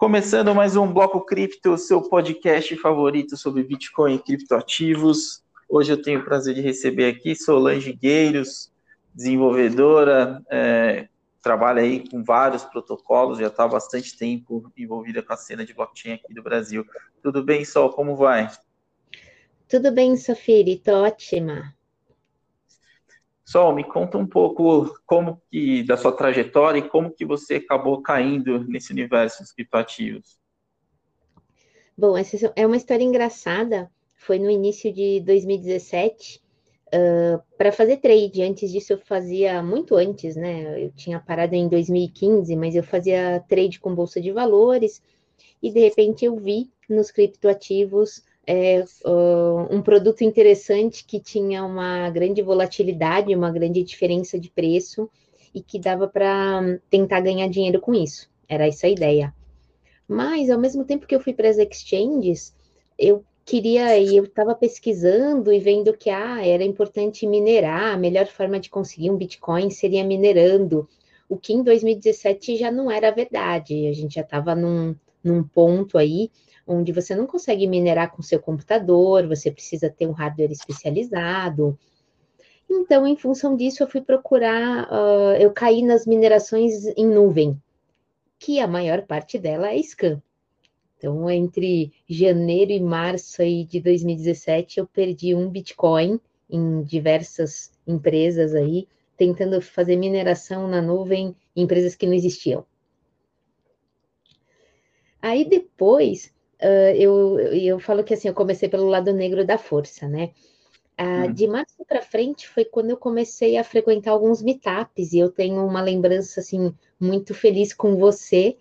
Começando mais um Bloco Cripto, seu podcast favorito sobre Bitcoin e criptoativos. Hoje eu tenho o prazer de receber aqui Solange Gueiros, desenvolvedora, é, trabalha aí com vários protocolos, já está há bastante tempo envolvida com a cena de blockchain aqui do Brasil. Tudo bem, Sol? Como vai? Tudo bem, Sofia, estou ótima. Sol, me conta um pouco como que da sua trajetória e como que você acabou caindo nesse universo dos criptoativos. Bom, essa é uma história engraçada. Foi no início de 2017 uh, para fazer trade. Antes disso, eu fazia muito antes, né? Eu tinha parado em 2015, mas eu fazia trade com bolsa de valores e de repente eu vi nos criptoativos é, uh, um produto interessante que tinha uma grande volatilidade, uma grande diferença de preço e que dava para tentar ganhar dinheiro com isso. Era essa a ideia. Mas, ao mesmo tempo que eu fui para as exchanges, eu queria, e eu estava pesquisando e vendo que ah, era importante minerar, a melhor forma de conseguir um Bitcoin seria minerando, o que em 2017 já não era verdade, a gente já estava num, num ponto aí onde você não consegue minerar com seu computador, você precisa ter um hardware especializado. Então, em função disso, eu fui procurar, uh, eu caí nas minerações em nuvem, que a maior parte dela é scan. Então, entre janeiro e março aí de 2017, eu perdi um Bitcoin em diversas empresas aí, tentando fazer mineração na nuvem em empresas que não existiam. Aí depois uh, eu, eu falo que assim, eu comecei pelo lado negro da força, né? Uh, hum. De março para frente foi quando eu comecei a frequentar alguns meetups, e eu tenho uma lembrança assim muito feliz com você,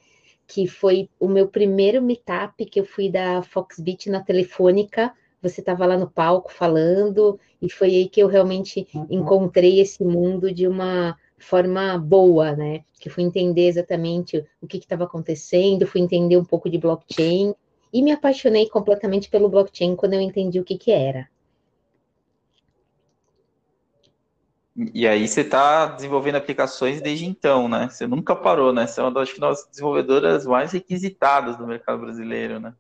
que foi o meu primeiro meetup que eu fui da Foxbit na Telefônica. Você estava lá no palco falando, e foi aí que eu realmente uhum. encontrei esse mundo de uma forma boa, né? Que fui entender exatamente o que estava acontecendo, fui entender um pouco de blockchain e me apaixonei completamente pelo blockchain quando eu entendi o que, que era. E aí você está desenvolvendo aplicações desde então, né? Você nunca parou, né? Você é uma das, das desenvolvedoras mais requisitadas do mercado brasileiro, né?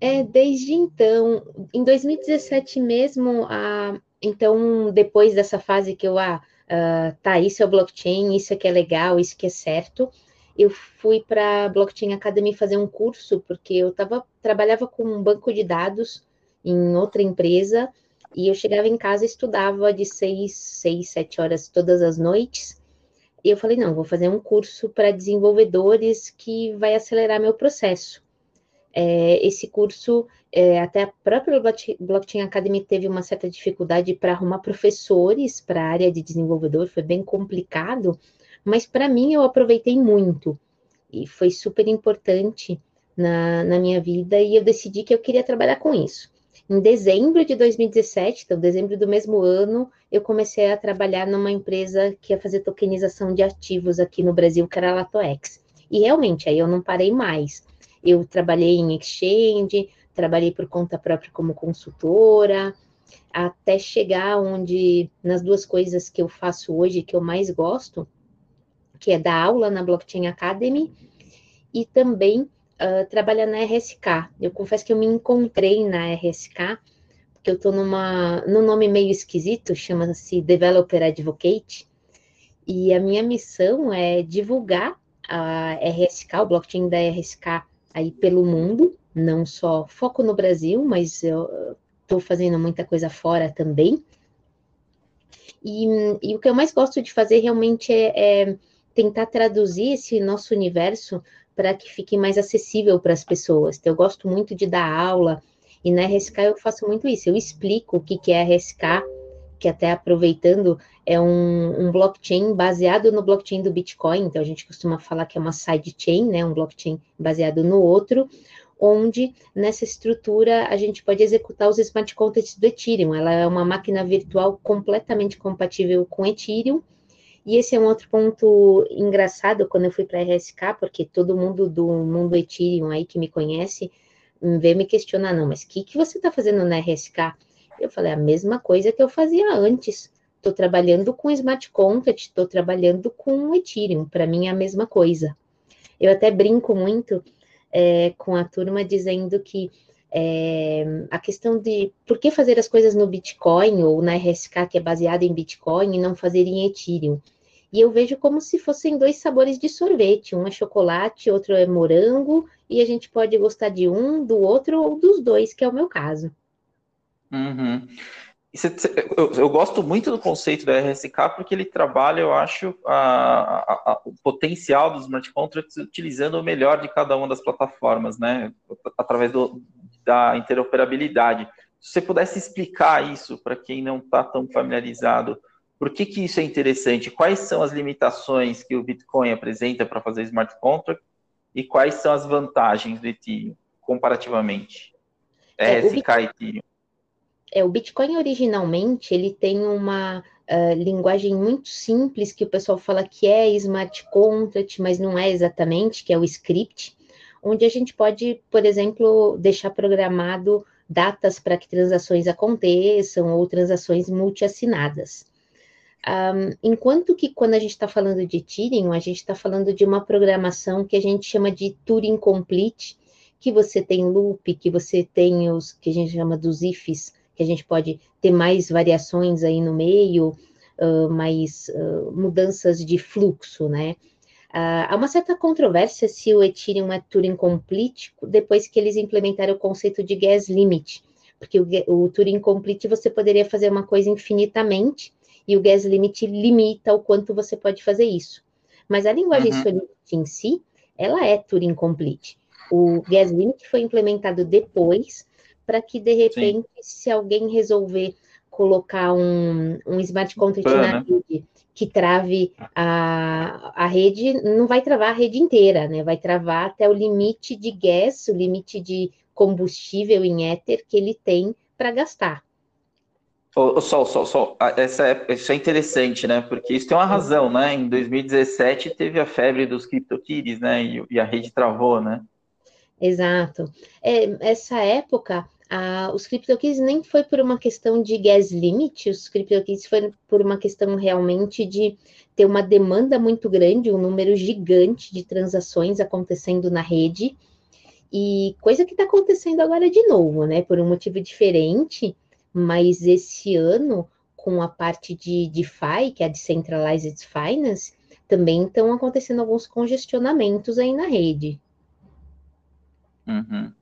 É, desde então, em 2017 mesmo, ah, então, depois dessa fase que eu, ah, uh, tá, isso é o blockchain, isso aqui é legal, isso que é certo, eu fui para a Blockchain Academy fazer um curso, porque eu tava, trabalhava com um banco de dados em outra empresa, e eu chegava em casa e estudava de seis, seis, sete horas todas as noites. E eu falei, não, vou fazer um curso para desenvolvedores que vai acelerar meu processo. É, esse curso, é, até a própria Blockchain Academy teve uma certa dificuldade para arrumar professores para a área de desenvolvedor, foi bem complicado, mas para mim eu aproveitei muito e foi super importante na, na minha vida e eu decidi que eu queria trabalhar com isso. Em dezembro de 2017, então dezembro do mesmo ano, eu comecei a trabalhar numa empresa que ia fazer tokenização de ativos aqui no Brasil, que era a Latoex. E realmente, aí eu não parei mais. Eu trabalhei em exchange, trabalhei por conta própria como consultora, até chegar onde, nas duas coisas que eu faço hoje, que eu mais gosto, que é dar aula na Blockchain Academy e também uh, trabalhar na RSK. Eu confesso que eu me encontrei na RSK, porque eu estou numa num nome meio esquisito, chama-se Developer Advocate, e a minha missão é divulgar a RSK, o blockchain da RSK aí pelo mundo, não só foco no Brasil, mas eu estou fazendo muita coisa fora também. E, e, o que eu mais gosto de fazer realmente é, é tentar traduzir esse nosso universo para que fique mais acessível para as pessoas. Então, eu gosto muito de dar aula, e na RSK eu faço muito isso. Eu explico o que, que é RSK, que até aproveitando, é um, um, blockchain baseado no blockchain do Bitcoin. Então, a gente costuma falar que é uma sidechain, né? Um blockchain baseado no outro, onde nessa estrutura a gente pode executar os smart contracts do Ethereum. Ela é uma máquina virtual completamente compatível com Ethereum e esse é um outro ponto engraçado quando eu fui para a RSK, porque todo mundo do mundo Ethereum aí que me conhece hum, veio me questionar, não, mas o que, que você está fazendo na RSK? Eu falei, a mesma coisa que eu fazia antes. Estou trabalhando com smart contract, estou trabalhando com Ethereum. Para mim é a mesma coisa. Eu até brinco muito é, com a turma dizendo que é, a questão de por que fazer as coisas no Bitcoin ou na RSK, que é baseada em Bitcoin, e não fazer em Ethereum. E eu vejo como se fossem dois sabores de sorvete: um é chocolate, outro é morango, e a gente pode gostar de um, do outro ou dos dois, que é o meu caso. Uhum. Eu, gosto muito do conceito da RSK porque ele trabalha, eu acho, a, a, a, o potencial dos smart contracts utilizando o melhor de cada uma das plataformas, né? Através do, da interoperabilidade. Se você pudesse explicar isso para quem não está tão familiarizado, por que, que isso é interessante? Quais são as limitações que o Bitcoin apresenta para fazer smart contract e quais são as vantagens do Ethereum comparativamente? É, RSK e Ethereum. É, o Bitcoin originalmente ele tem uma uh, linguagem muito simples que o pessoal fala que é smart contract, mas não é exatamente, que é o script, onde a gente pode, por exemplo, deixar programado datas para que transações aconteçam ou transações multiassinadas. Um, enquanto que quando a gente está falando de Ethereum, a gente está falando de uma programação que a gente chama de Turing Complete, que você tem loop, que você tem os que a gente chama dos ifs, que a gente pode ter mais variações aí no meio, uh, mais uh, mudanças de fluxo, né? Uh, há uma certa controvérsia se o Ethereum é Turing Complete depois que eles implementaram o conceito de gas limit, porque o, o Turing Complete você poderia fazer uma coisa infinitamente e o gas limit limita o quanto você pode fazer isso. Mas a linguagem uhum. Solidity em si, ela é Turing Complete. O gas limit foi implementado depois para que, de repente, Sim. se alguém resolver colocar um, um smart contract na rede que trave a, a rede, não vai travar a rede inteira, né? Vai travar até o limite de gas, o limite de combustível em éter que ele tem para gastar. O Sol, Sol, Sol, essa é, isso é interessante, né? Porque isso tem uma razão, né? Em 2017 teve a febre dos CryptoKitties, né? E, e, a rede travou, né? Exato. É, essa época, ah, os CryptoKitties nem foi por uma questão de gas limit, os CryptoKitties foi por uma questão realmente de ter uma demanda muito grande, um número gigante de transações acontecendo na rede, e coisa que está acontecendo agora de novo, né? Por um motivo diferente, mas esse ano, com a parte de DeFi, que é a Decentralized Finance, também estão acontecendo alguns congestionamentos aí na rede. Uhum.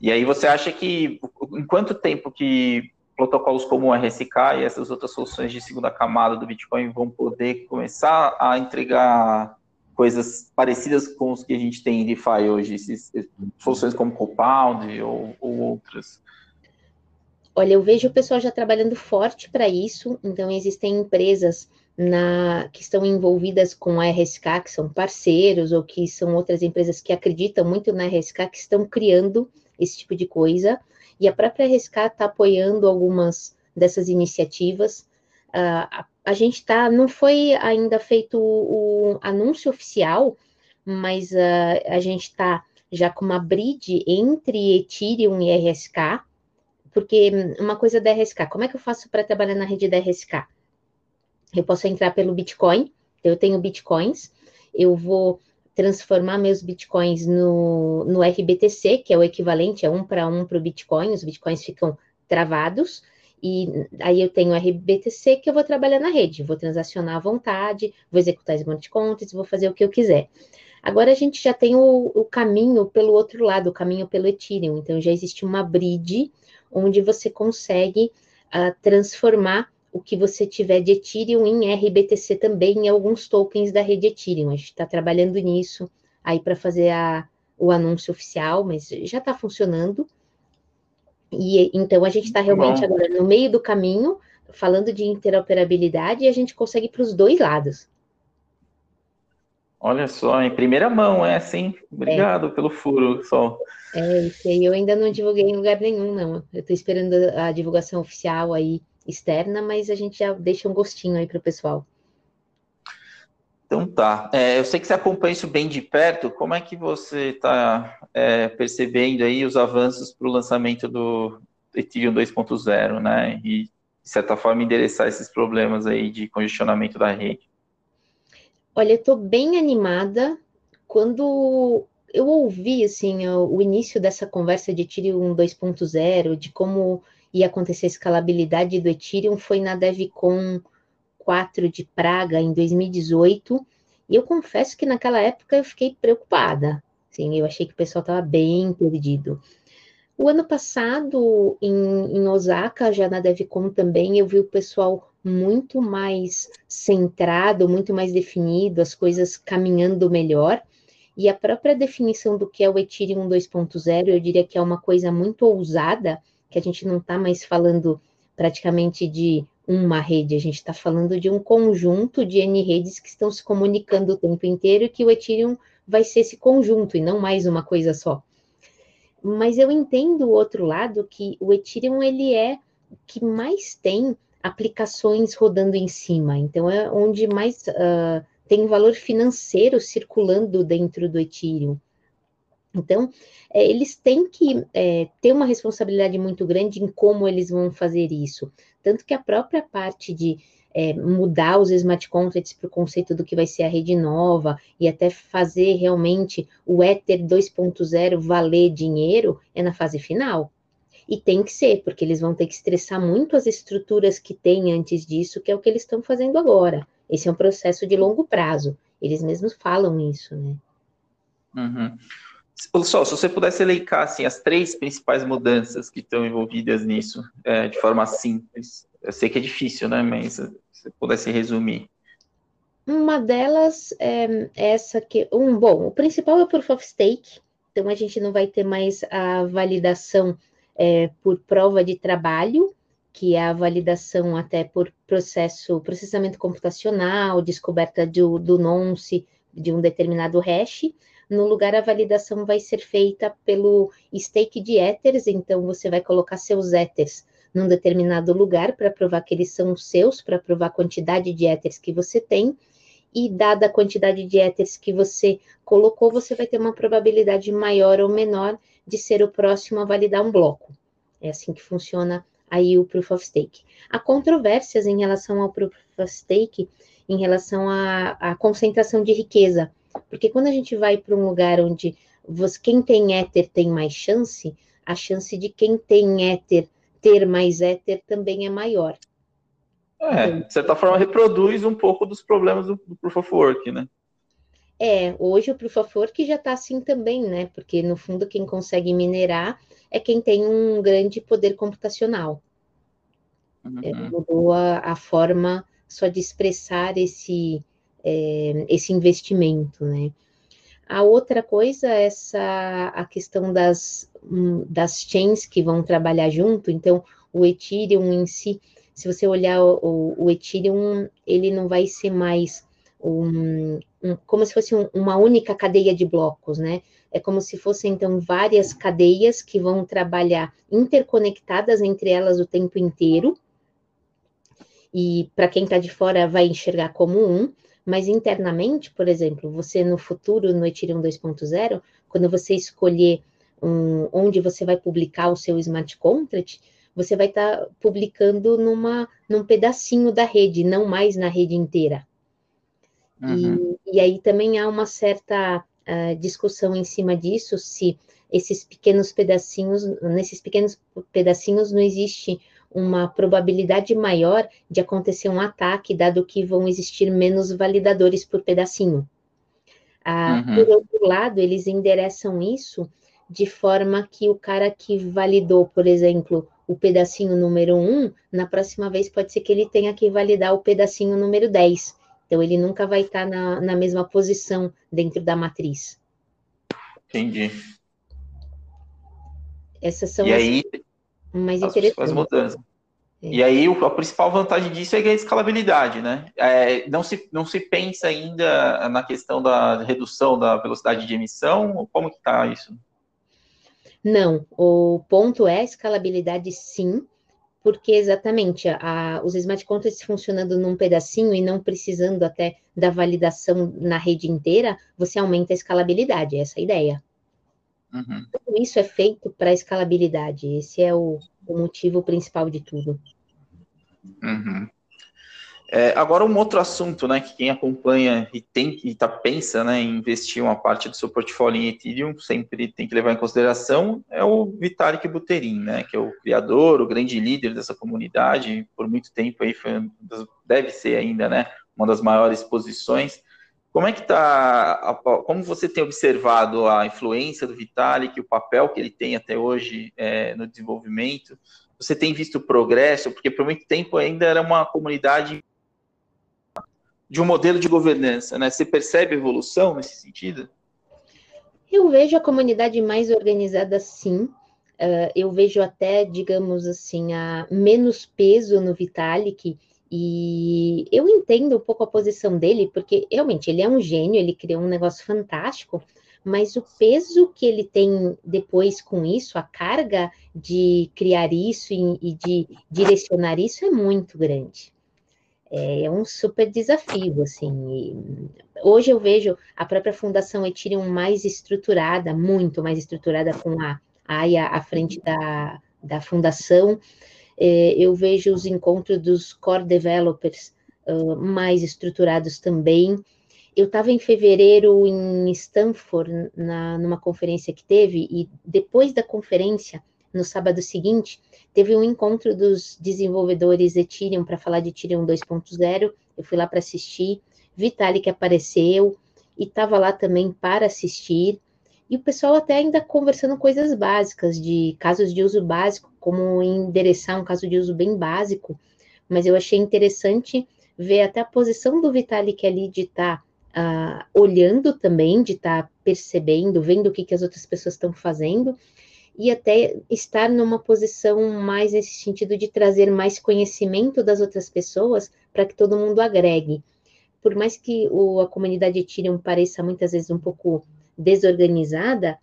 E aí você acha que em quanto tempo que protocolos como o RSK e essas outras soluções de segunda camada do Bitcoin vão poder começar a entregar coisas parecidas com os que a gente tem em DeFi hoje, soluções como Compound ou, ou outras? Olha, eu vejo o pessoal já trabalhando forte para isso, então existem empresas na, que estão envolvidas com a RSK, que são parceiros, ou que são outras empresas que acreditam muito na RSK, que estão criando esse tipo de coisa, e a própria RSK está apoiando algumas dessas iniciativas. Uh, a, a, gente está, não foi ainda feito o, o anúncio oficial, mas uh, a gente está já com uma bridge entre Ethereum e RSK, porque uma coisa da RSK, como é que eu faço para trabalhar na rede da RSK? Eu posso entrar pelo Bitcoin, eu tenho Bitcoins, eu vou transformar meus bitcoins no, no RBTC, que é o equivalente a um para um para o Bitcoin, os bitcoins ficam travados, e aí eu tenho RBTC que eu vou trabalhar na rede, vou transacionar à vontade, vou executar smart contracts, vou fazer o que eu quiser. Agora a gente já tem o, o caminho pelo outro lado, o caminho pelo Ethereum, então já existe uma bridge onde você consegue uh, transformar o que você tiver de Ethereum em RBTC também em alguns tokens da rede Ethereum. A gente está trabalhando nisso aí para fazer a, o anúncio oficial, mas já está funcionando. E então a gente está realmente Bom. agora no meio do caminho, falando de interoperabilidade, e a gente consegue para os dois lados. Olha só, em primeira mão, é assim. Obrigado é. pelo furo, Sol. É, isso aí eu ainda não divulguei em lugar nenhum, não. Eu estou esperando a divulgação oficial aí externa, mas a gente já deixa um gostinho aí para o pessoal. Então tá. É, eu sei que você acompanha isso bem de perto. Como é que você está é, percebendo aí os avanços para o lançamento do Ethereum 2.0, né? E, de certa forma, endereçar esses problemas aí de congestionamento da rede. Olha, eu estou bem animada. Quando eu ouvi assim o, o início dessa conversa de Ethereum 2.0, de como ia acontecer a escalabilidade do Ethereum, foi na DevCon 4 de Praga, em 2018, e eu confesso que naquela época eu fiquei preocupada. Sim, eu achei que o pessoal estava bem perdido. O ano passado, em, em, Osaka, já na DevCon também, eu vi o pessoal muito mais centrado, muito mais definido, as coisas caminhando melhor. E a própria definição do que é o Ethereum 2.0, eu diria que é uma coisa muito ousada, que a gente não está mais falando praticamente de uma rede, a gente está falando de um conjunto de N redes que estão se comunicando o tempo inteiro e que o Ethereum vai ser esse conjunto e não mais uma coisa só. Mas eu entendo o outro lado que o Ethereum ele é o que mais tem aplicações rodando em cima, então é onde mais uh, tem valor financeiro circulando dentro do Ethereum. Então, é, eles têm que é, ter uma responsabilidade muito grande em como eles vão fazer isso. Tanto que a própria parte de é, mudar os smart contracts para o conceito do que vai ser a rede nova e até fazer realmente o Ether 2.0 valer dinheiro é na fase final. E tem que ser, porque eles vão ter que estressar muito as estruturas que tem antes disso, que é o que eles estão fazendo agora. Esse é um processo de longo prazo. Eles mesmos falam isso, né? Uhum. Sol, se você pudesse elencar assim, as três principais mudanças que estão envolvidas nisso, é, de forma simples. Eu sei que é difícil, né? Mas se você pudesse resumir. Uma delas é essa que. Um, bom, o principal é o Proof of Stake. Então a gente não vai ter mais a validação é, por prova de trabalho, que é a validação até por processo, processamento computacional, descoberta do, do nonce de um determinado hash no lugar, a validação vai ser feita pelo stake de Ethers, então você vai colocar seus Ethers num determinado lugar para provar que eles são seus, para provar a quantidade de Ethers que você tem, e dada a quantidade de Ethers que você colocou, você vai ter uma probabilidade maior ou menor de ser o próximo a validar um bloco. É assim que funciona aí o Proof of Stake. Há controvérsias em relação ao Proof of Stake, em relação à concentração de riqueza. Porque quando a gente vai para um lugar onde você, quem tem éter tem mais chance, a chance de quem tem éter ter mais éter também é maior. É, de certa forma reproduz um pouco dos problemas do, do Proof of Work, né? É, hoje o Proof of Work já está assim também, né? Porque no fundo quem consegue minerar é quem tem um grande poder computacional. Uhum. É, mudou a, a forma só de expressar esse, é, esse investimento, né? A outra coisa é essa a questão das, hum, das chains que vão trabalhar junto, então o Ethereum em si, se você olhar o, o Ethereum, ele não vai ser mais um, um, como se fosse um, uma única cadeia de blocos, né? É como se fossem, então, várias cadeias que vão trabalhar interconectadas entre elas o tempo inteiro. E para quem está de fora vai enxergar como um, mas internamente, por exemplo, você no futuro, no Ethereum 2.0, quando você escolher um, onde você vai publicar o seu smart contract, você vai estar tá publicando numa, num pedacinho da rede, não mais na rede inteira. Uhum. E, e, aí também há uma certa uh, discussão em cima disso, se esses pequenos pedacinhos, nesses pequenos pedacinhos não existe uma probabilidade maior de acontecer um ataque, dado que vão existir menos validadores por pedacinho. Ah, uhum. Por outro lado, eles endereçam isso de forma que o cara que validou, por exemplo, o pedacinho número 1, na próxima vez pode ser que ele tenha que validar o pedacinho número 10. Então, ele nunca vai estar na, na mesma posição dentro da matriz. Entendi. Essas são e as... aí, mais as, mudanças. É. E aí a principal vantagem disso é ganhar escalabilidade, né? É, não, se, não se pensa ainda na questão da redução da velocidade de emissão, como que está isso? Não, o ponto é escalabilidade sim, porque exatamente a, os smart contracts funcionando num pedacinho e não precisando até da validação na rede inteira, você aumenta a escalabilidade, essa é a ideia. Uhum. Tudo isso é feito para escalabilidade. Esse é o, o, motivo principal de tudo. Uhum. É, agora um outro assunto, né, que quem acompanha e tem que tá, pensa, né, em investir uma parte do seu portfólio em Ethereum, sempre tem que levar em consideração é o Vitalik Buterin, né, que é o criador, o grande líder dessa comunidade, por muito tempo aí foi, deve ser ainda, né, uma das maiores posições. Como é que tá, como você tem observado a influência do Vitalik, o papel que ele tem até hoje é, no desenvolvimento? Você tem visto progresso? Porque por muito tempo ainda era uma comunidade de um modelo de governança, né? Você percebe evolução nesse sentido? Eu vejo a comunidade mais organizada, sim. Uh, eu vejo até, digamos assim, a menos peso no Vitalik, e eu entendo um pouco a posição dele, porque realmente ele é um gênio, ele criou um negócio fantástico, mas o peso que ele tem depois com isso, a carga de criar isso e, e de direcionar isso é muito grande é um super desafio, assim. Hoje eu vejo a própria Fundação Ethereum mais estruturada, muito mais estruturada com a AIA à frente da, da fundação. É, eu vejo os encontros dos core developers mais estruturados também. Eu estava em fevereiro em Stanford, na, numa conferência que teve, e depois da conferência, no sábado seguinte, teve um encontro dos desenvolvedores Ethereum para falar de Ethereum 2.0. Eu fui lá para assistir. Vitalik apareceu e estava lá também para assistir. E o pessoal até ainda conversando coisas básicas, de casos de uso básico, como endereçar um caso de uso bem básico. Mas eu achei interessante ver até a posição do Vitalik ali de estar tá, uh, olhando também, de estar tá percebendo, vendo o que, que as outras pessoas estão fazendo e até estar numa posição mais nesse sentido de trazer mais conhecimento das outras pessoas para que todo mundo agregue. Por mais que o, a comunidade Ethereum pareça muitas vezes um pouco desorganizada,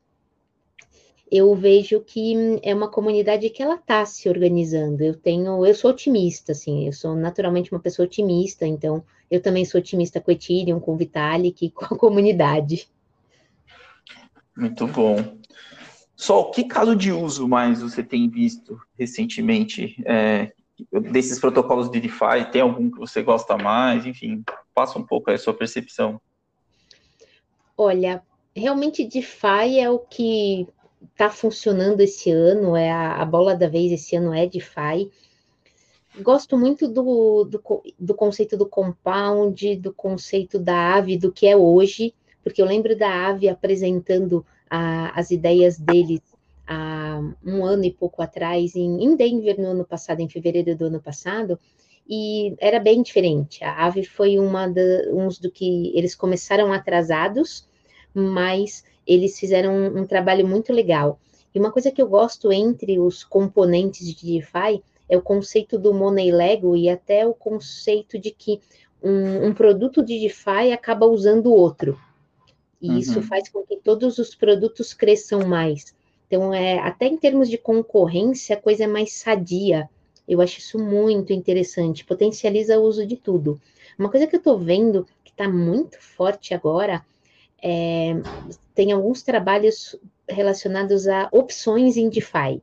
eu vejo que é uma comunidade que ela está se organizando. Eu tenho, eu sou otimista, assim, eu sou naturalmente uma pessoa otimista, então eu também sou otimista com o Ethereum, com o Vitalik, com a comunidade. Muito bom. Só que caso de uso mais você tem visto recentemente é, desses protocolos de DeFi? Tem algum que você gosta mais? Enfim, passa um pouco aí a sua percepção. Olha, realmente DeFi é o que está funcionando esse ano, é a, a, bola da vez esse ano é DeFi. Gosto muito do, do, do conceito do compound, do conceito da ave, do que é hoje, porque eu lembro da ave apresentando as ideias deles há um ano e pouco atrás, em, em Denver, no ano passado, em fevereiro do ano passado, e era bem diferente. A AVE foi uma da, uns do que eles começaram atrasados, mas eles fizeram um, um, trabalho muito legal. E uma coisa que eu gosto entre os componentes de DeFi é o conceito do Money Lego e até o conceito de que um, um produto de DeFi acaba usando o outro. E uhum. isso faz com que todos os produtos cresçam mais. Então, é, até em termos de concorrência, a coisa é mais sadia. Eu acho isso muito interessante, potencializa o uso de tudo. Uma coisa que eu estou vendo que está muito forte agora é, tem alguns trabalhos relacionados a opções em DeFi.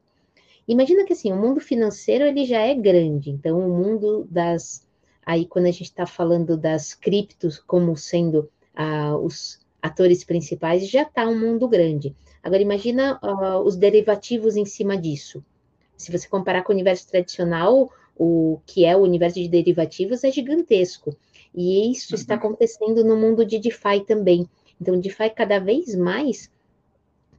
Imagina que assim, o mundo financeiro ele já é grande, então o mundo das aí quando a gente está falando das criptos como sendo ah, os atores principais, já está um mundo grande. Agora, imagina uh, os derivativos em cima disso. Se você comparar com o universo tradicional, o que é o universo de derivativos é gigantesco. E isso uhum. está acontecendo no mundo de DeFi também. Então, DeFi cada vez mais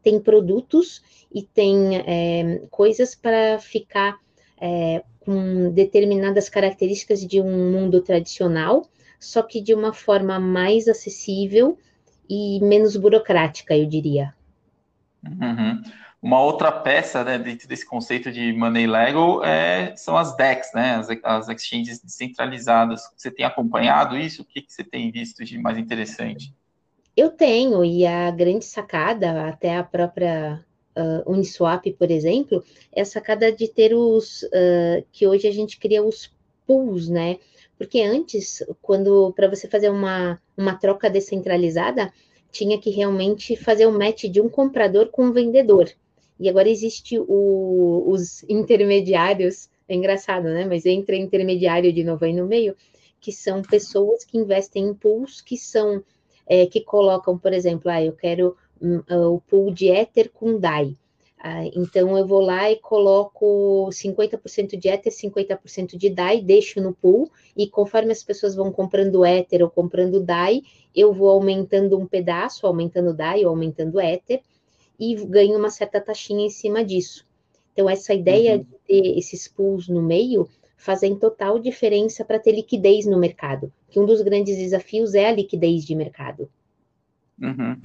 tem produtos e tem é, coisas para ficar é, com determinadas características de um mundo tradicional, só que de uma forma mais acessível e menos burocrática, eu diria. Uhum. Uma outra peça né, dentro desse conceito de money Lego é, são as DEX, né, as, as exchanges descentralizadas. Você tem acompanhado isso? O que, que você tem visto de mais interessante? Eu tenho, e a grande sacada, até a própria uh, Uniswap, por exemplo, é a sacada de ter os, uh, que hoje a gente cria os pools, né, porque antes, quando para você fazer uma, uma troca descentralizada, tinha que realmente fazer o match de um comprador com um vendedor. E agora existe o, os intermediários, é engraçado, né? Mas entra intermediário de novo aí no meio, que são pessoas que investem em pools que são é, que colocam, por exemplo, ah, eu quero um, uh, o pool de Ether com DAI. Ah, então eu vou lá e coloco 50% de Ether, 50% de DAI, deixo no pool, e conforme as pessoas vão comprando Ether ou comprando DAI, eu vou aumentando um pedaço, aumentando DAI ou aumentando Ether, e ganho uma certa taxinha em cima disso. Então, essa ideia uhum. de ter esses pools no meio fazem total diferença para ter liquidez no mercado, que um dos grandes desafios é a liquidez de mercado. Uhum.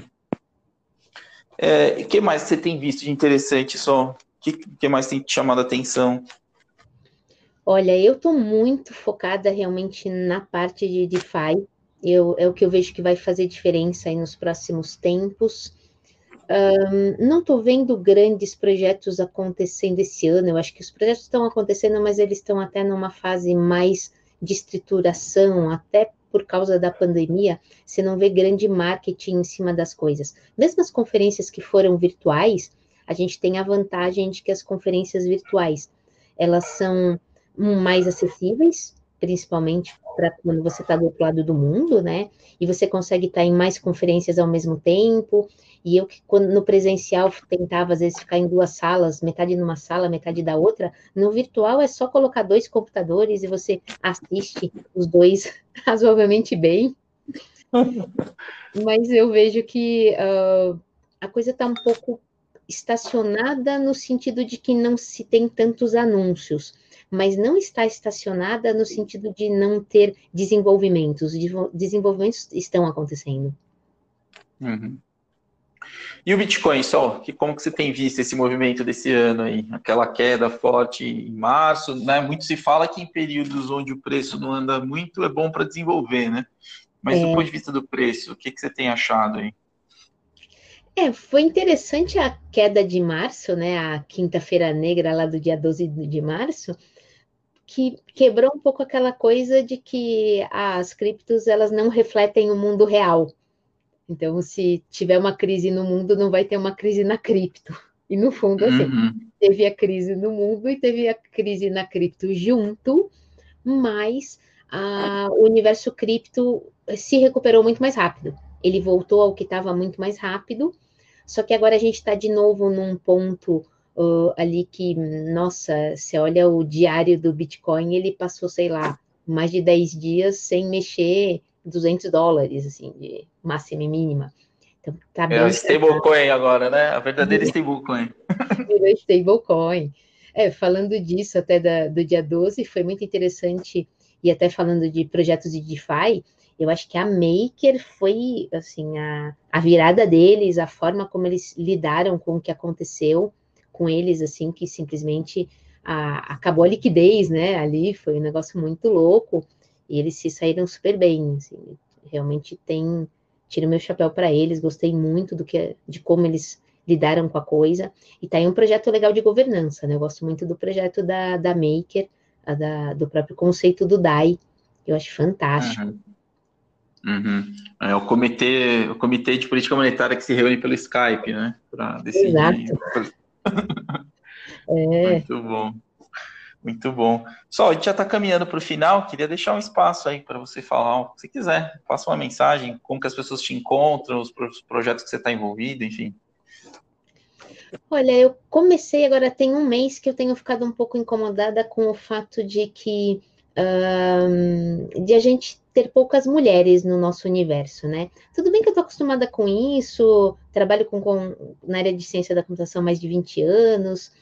É, o que mais você tem visto de interessante só? O que, que mais tem te chamado a atenção? Olha, eu estou muito focada realmente na parte de DeFi. Eu, é o que eu vejo que vai fazer diferença aí nos próximos tempos. Um, não estou vendo grandes projetos acontecendo esse ano. Eu acho que os projetos estão acontecendo, mas eles estão até numa fase mais de estruturação, até por causa da pandemia, você não vê grande marketing em cima das coisas. Mesmo as conferências que foram virtuais, a gente tem a vantagem de que as conferências virtuais elas são mais acessíveis, principalmente para quando você está do outro lado do mundo, né? E você consegue estar tá em mais conferências ao mesmo tempo. E eu que quando no presencial tentava às vezes ficar em duas salas, metade numa sala, metade da outra, no virtual é só colocar dois computadores e você assiste os dois razoavelmente bem. Mas eu vejo que uh, a coisa está um pouco estacionada no sentido de que não se tem tantos anúncios, mas não está estacionada no sentido de não ter desenvolvimentos. Desenvolvimentos estão acontecendo. Uhum. E o Bitcoin, só, que como que você tem visto esse movimento desse ano aí? Aquela queda forte em março, né? Muito se fala que em períodos onde o preço não anda muito é bom para desenvolver, né? Mas é. do ponto de vista do preço, o que, que você tem achado aí? É, foi interessante a queda de março, né? A quinta-feira negra lá do dia 12 de março, que quebrou um pouco aquela coisa de que as criptos elas não refletem o mundo real. Então, se tiver uma crise no mundo, não vai ter uma crise na cripto. E no fundo, assim, uhum. teve a crise no mundo e teve a crise na cripto junto, mas a, o universo cripto se recuperou muito mais rápido. Ele voltou ao que estava muito mais rápido, só que agora a gente está de novo num ponto uh, ali que, nossa, você olha o diário do Bitcoin, ele passou, sei lá, mais de 10 dias sem mexer 200 dólares, assim, de máxima e mínima. Então, tá é o stablecoin agora, né? A verdadeira stablecoin. Virou stablecoin. É, falando disso, até da, do dia 12, foi muito interessante, e até falando de projetos de DeFi, eu acho que a Maker foi, assim, a, a virada deles, a forma como eles lidaram com o que aconteceu com eles, assim, que simplesmente a, acabou a liquidez, né, ali, foi um negócio muito louco, e eles se saíram super bem, assim, realmente tem tiro meu chapéu para eles, gostei muito do que de como eles lidaram com a coisa. E tá aí um projeto legal de governança, né? Eu gosto muito do projeto da, da Maker, da, do próprio conceito do DAI, eu acho fantástico. Uhum. Uhum. É o comitê, o comitê de política monetária que se reúne pelo Skype, né? Para decidir. Exato. É. Muito bom. Muito bom. Só, a gente já está caminhando para o final. Queria deixar um espaço aí para você falar o que você quiser. Faça uma mensagem, como que as pessoas te encontram, os projetos que você está envolvido, enfim. Olha, eu comecei agora tem um mês que eu tenho ficado um pouco incomodada com o fato de que um, de a gente ter poucas mulheres no nosso universo, né? Tudo bem que eu estou acostumada com isso, trabalho com, com, na área de ciência da computação há mais de 20 anos,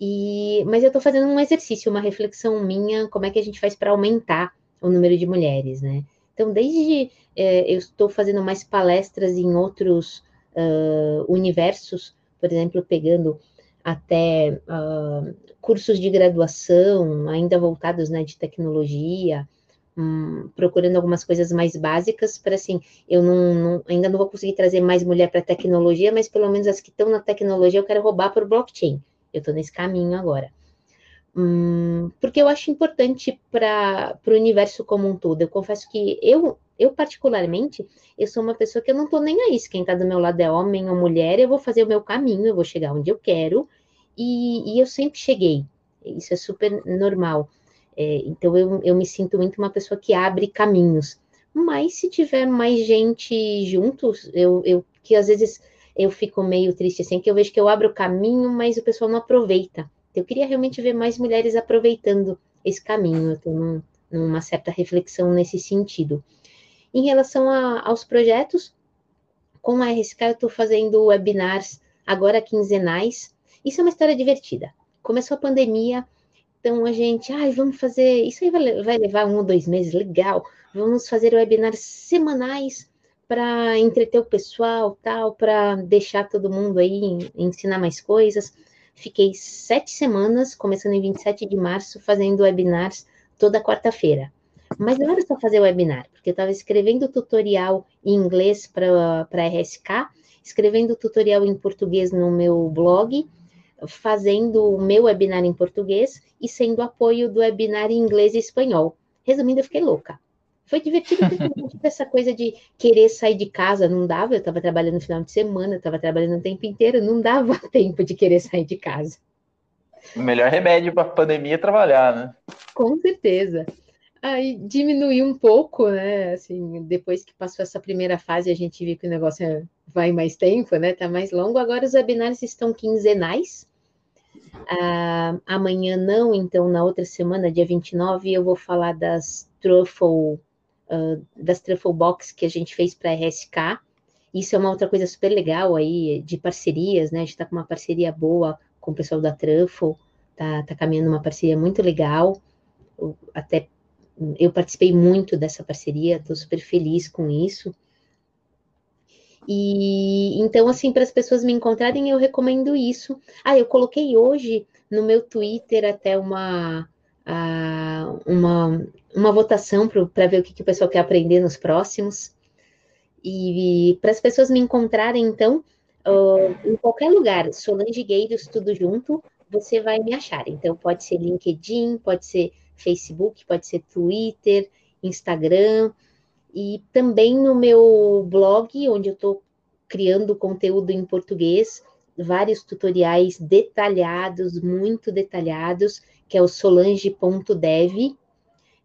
e, mas eu estou fazendo um exercício, uma reflexão minha, como é que a gente faz para aumentar o número de mulheres, né? Então, desde é, eu estou fazendo mais palestras em outros uh, universos, por exemplo, pegando até uh, cursos de graduação, ainda voltados né, de tecnologia, um, procurando algumas coisas mais básicas para assim, eu não, não, ainda não vou conseguir trazer mais mulher para tecnologia, mas pelo menos as que estão na tecnologia eu quero roubar para o blockchain. Eu estou nesse caminho agora. Hum, porque eu acho importante para o universo como um todo. Eu confesso que eu, eu, particularmente, eu sou uma pessoa que eu não estou nem aí se quem está do meu lado é homem ou mulher, eu vou fazer o meu caminho, eu vou chegar onde eu quero, e, e eu sempre cheguei. Isso é super normal. É, então eu, eu me sinto muito uma pessoa que abre caminhos. Mas se tiver mais gente juntos, eu, eu que às vezes eu fico meio triste assim, que eu vejo que eu abro o caminho, mas o pessoal não aproveita. Eu queria realmente ver mais mulheres aproveitando esse caminho. Eu estou numa certa reflexão nesse sentido. Em relação a, aos projetos, com a RSK eu estou fazendo webinars agora quinzenais. Isso é uma história divertida. Começou a pandemia, então a gente, ai, vamos fazer, isso aí vai, vai levar um ou dois meses, legal. Vamos fazer webinars semanais para entreter o pessoal, tal, para deixar todo mundo aí ensinar mais coisas. Fiquei sete semanas, começando em 27 de março, fazendo webinars toda quarta-feira. Mas não era só fazer webinar, porque eu estava escrevendo tutorial em inglês para a RSK, escrevendo tutorial em português no meu blog, fazendo o meu webinar em português e sendo apoio do webinar em inglês e espanhol. Resumindo, eu fiquei louca. Foi divertido porque essa coisa de querer sair de casa não dava. Eu estava trabalhando no final de semana, estava trabalhando o tempo inteiro, não dava tempo de querer sair de casa. O melhor remédio para a pandemia é trabalhar, né? Com certeza. Aí diminuiu um pouco, né? Assim, depois que passou essa primeira fase, a gente viu que o negócio é, vai mais tempo, né? Tá mais longo. Agora os webinars estão quinzenais. Ah, amanhã não, então na outra semana, dia 29, eu vou falar das Truffle uh, das Truffle Box que a gente fez para a RSK. Isso é uma outra coisa super legal aí, de parcerias, né? A gente está com uma parceria boa com o pessoal da Truffle, tá, tá caminhando uma parceria muito legal. Até eu participei muito dessa parceria, estou super feliz com isso. E então, assim, para as pessoas me encontrarem, eu recomendo isso. Ah, eu coloquei hoje no meu Twitter até uma, uma, uma votação para ver o que, que o pessoal quer aprender nos próximos. E, e para as pessoas me encontrarem, então, uh, em qualquer lugar, Solange Gueiros, tudo junto, você vai me achar. Então, pode ser LinkedIn, pode ser Facebook, pode ser Twitter, Instagram, e também no meu blog, onde eu estou criando conteúdo em português, vários tutoriais detalhados, muito detalhados, que é o solange.dev.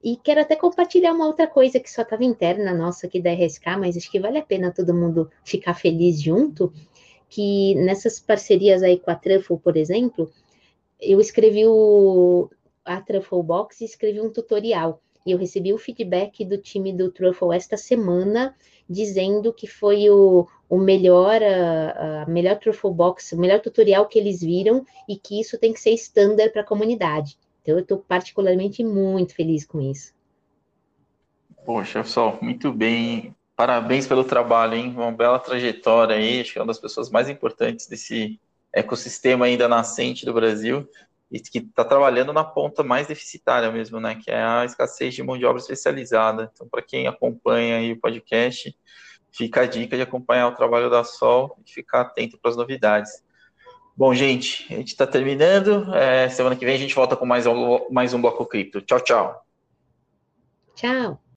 E quero até compartilhar uma outra coisa que só estava interna nossa aqui da RSK, mas acho que vale a pena todo mundo ficar feliz junto, que nessas parcerias aí com a Truffle, por exemplo, eu escrevi o, a Truffle Box e escrevi um tutorial. E eu recebi o feedback do time do Truffle esta semana, dizendo que foi o, o melhor, a, a melhor Truffle Box, o melhor tutorial que eles viram e que isso tem que ser standard para a comunidade. Então, eu estou particularmente muito feliz com isso. Poxa, pessoal, muito bem. Parabéns pelo trabalho, hein? Uma bela trajetória aí. Acho que é uma das pessoas mais importantes desse ecossistema ainda nascente do Brasil e que está trabalhando na ponta mais deficitária mesmo, né? Que é a escassez de mão de obra especializada. Então, para quem acompanha aí o podcast, fica a dica de acompanhar o trabalho da Sol e ficar atento para as novidades. Bom, gente, a gente está terminando. É, semana que vem a gente volta com mais um, mais um Bloco Cripto. Tchau, tchau. Tchau.